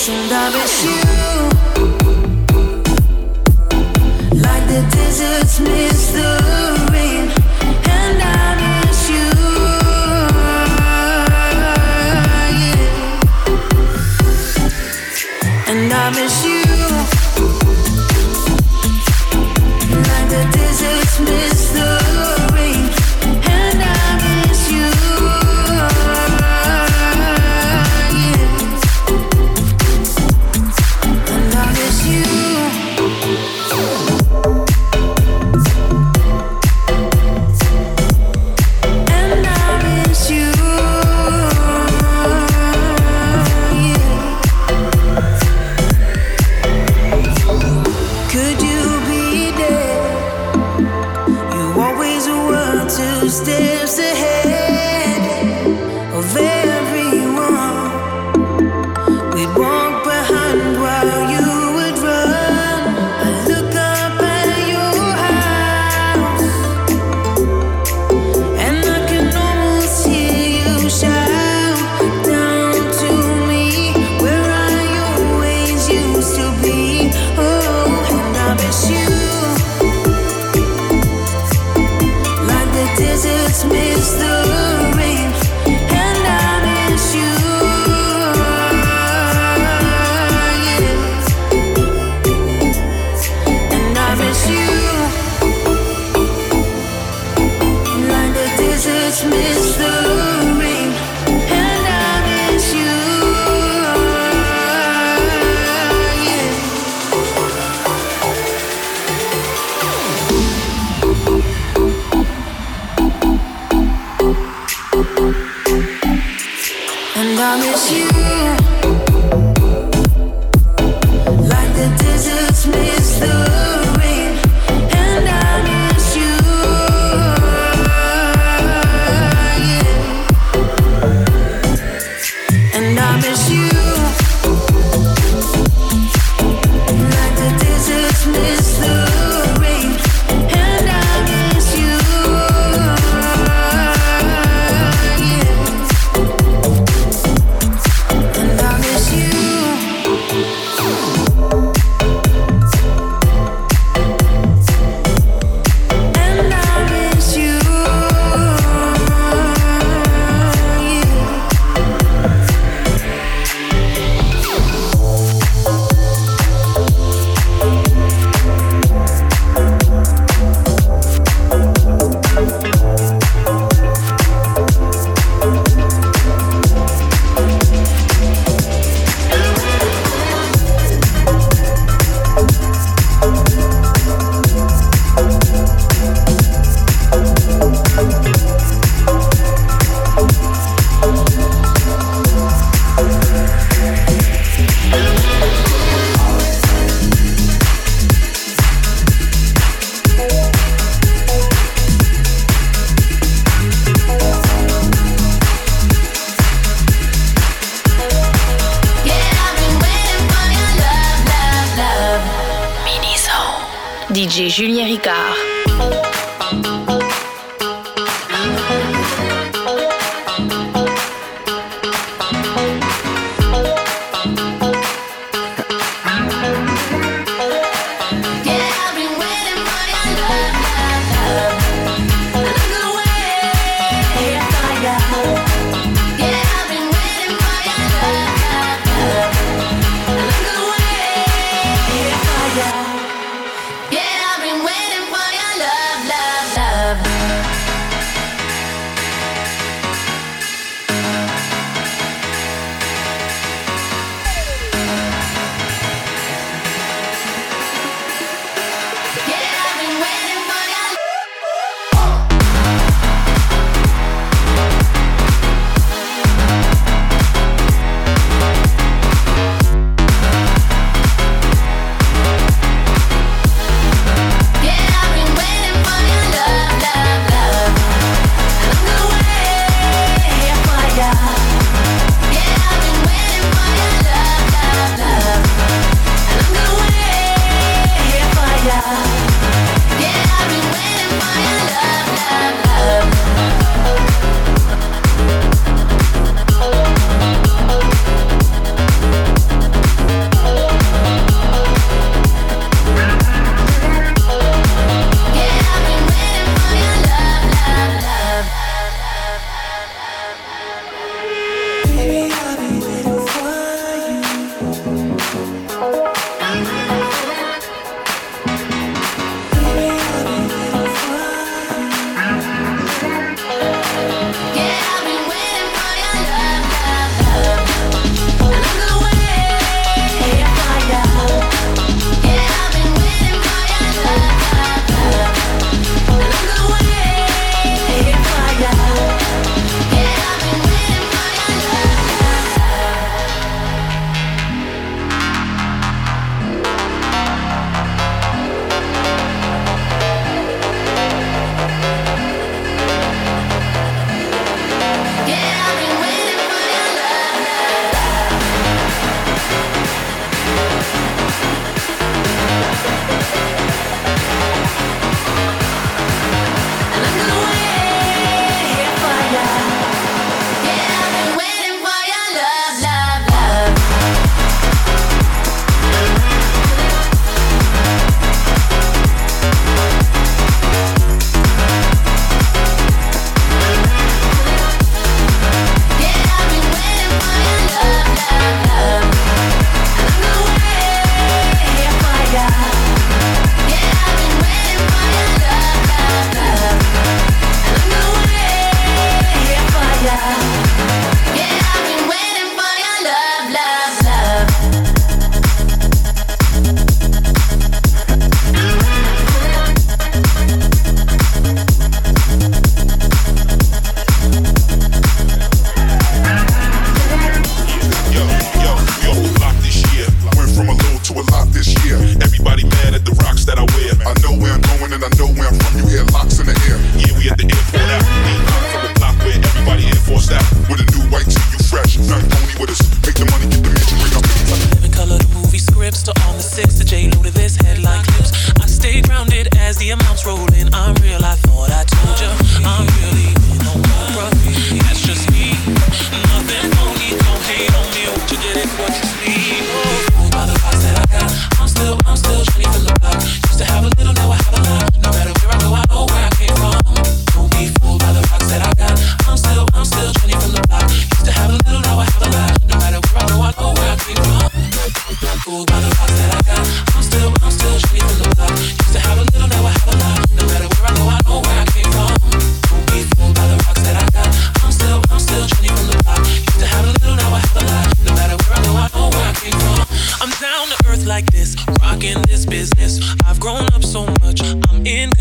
ocean of it's you. Like the deserts miss the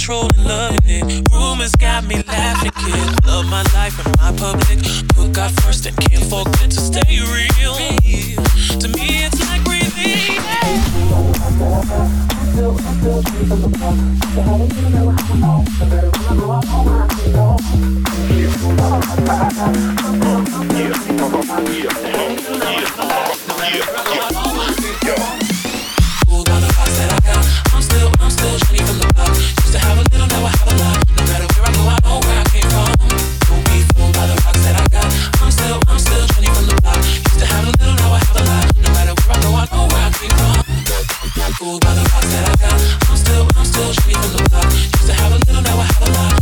controlling, loving it. Rumors got me laughing, kid. Love my life and my public. Put God first and can't forget to stay real. To me, it's like breathing. Yeah. fooled by the rocks that I got. I'm still, I'm still treated the look Used to have a little, now I have a lot.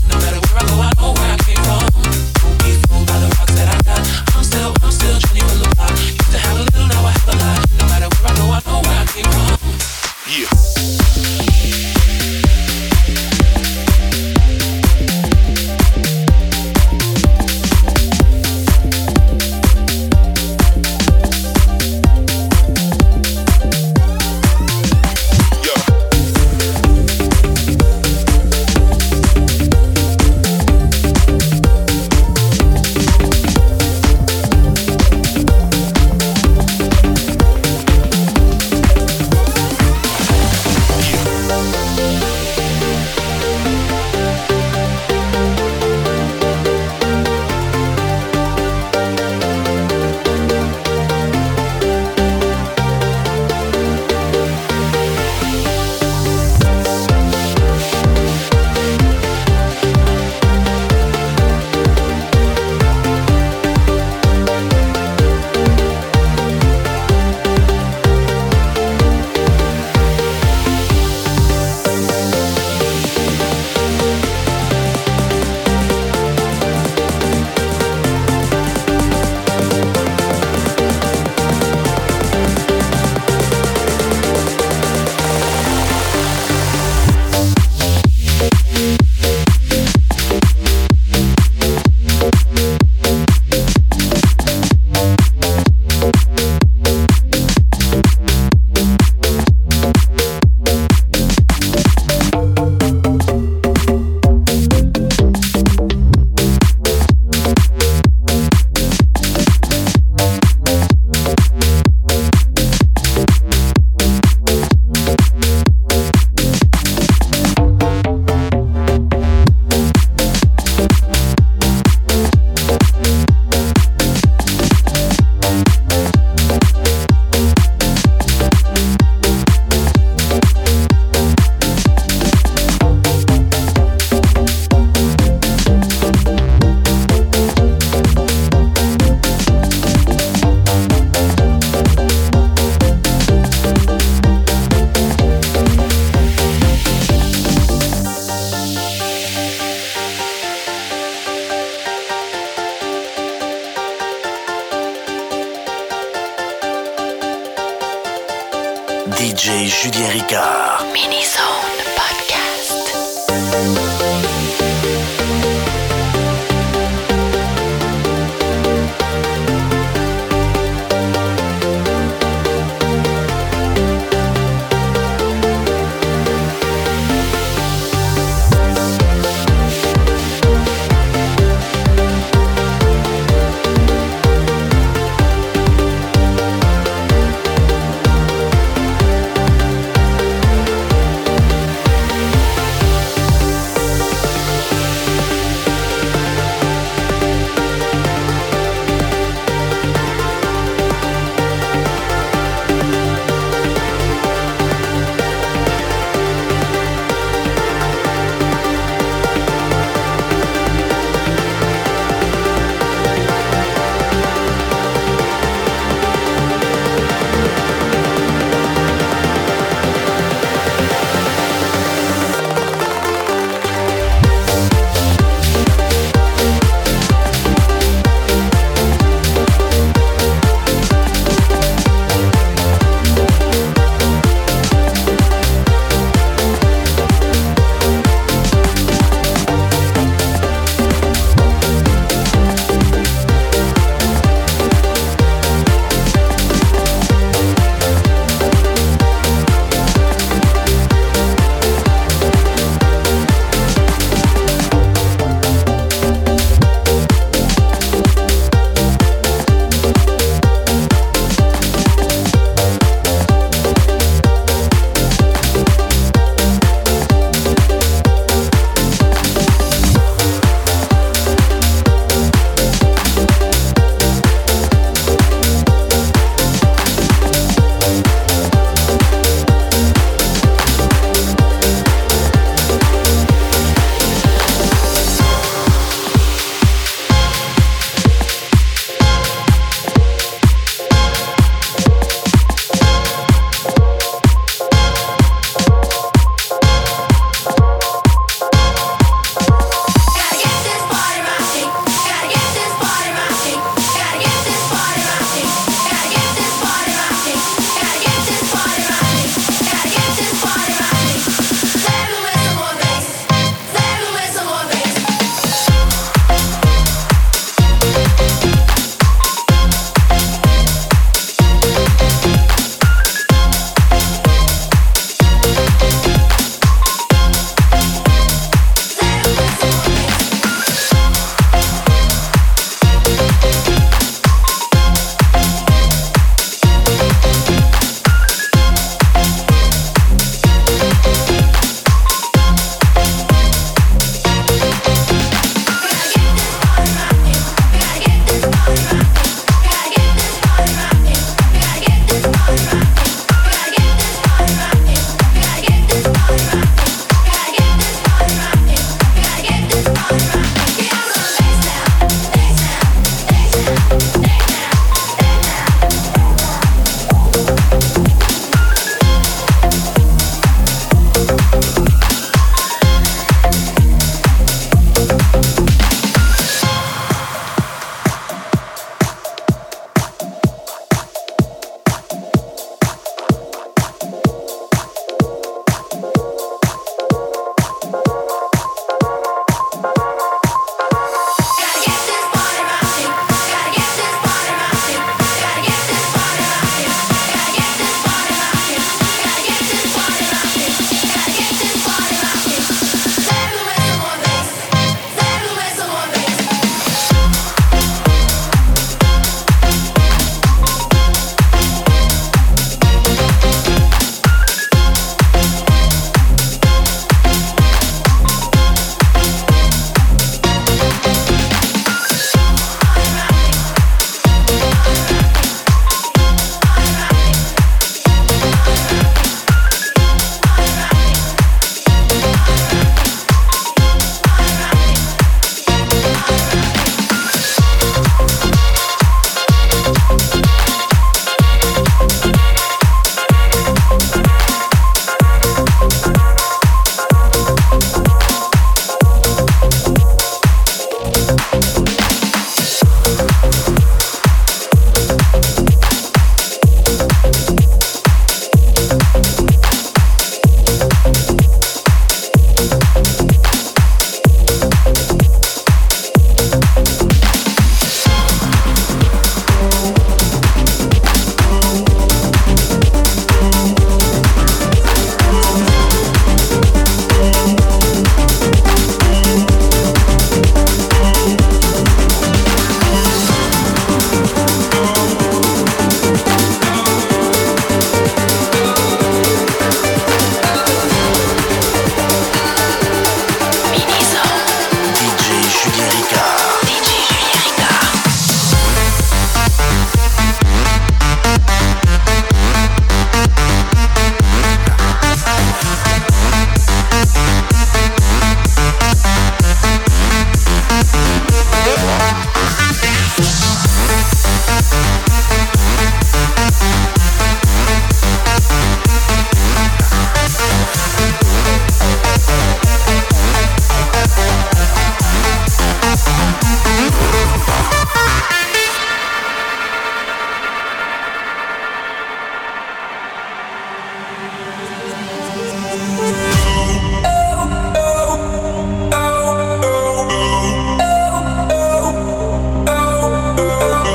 Oh.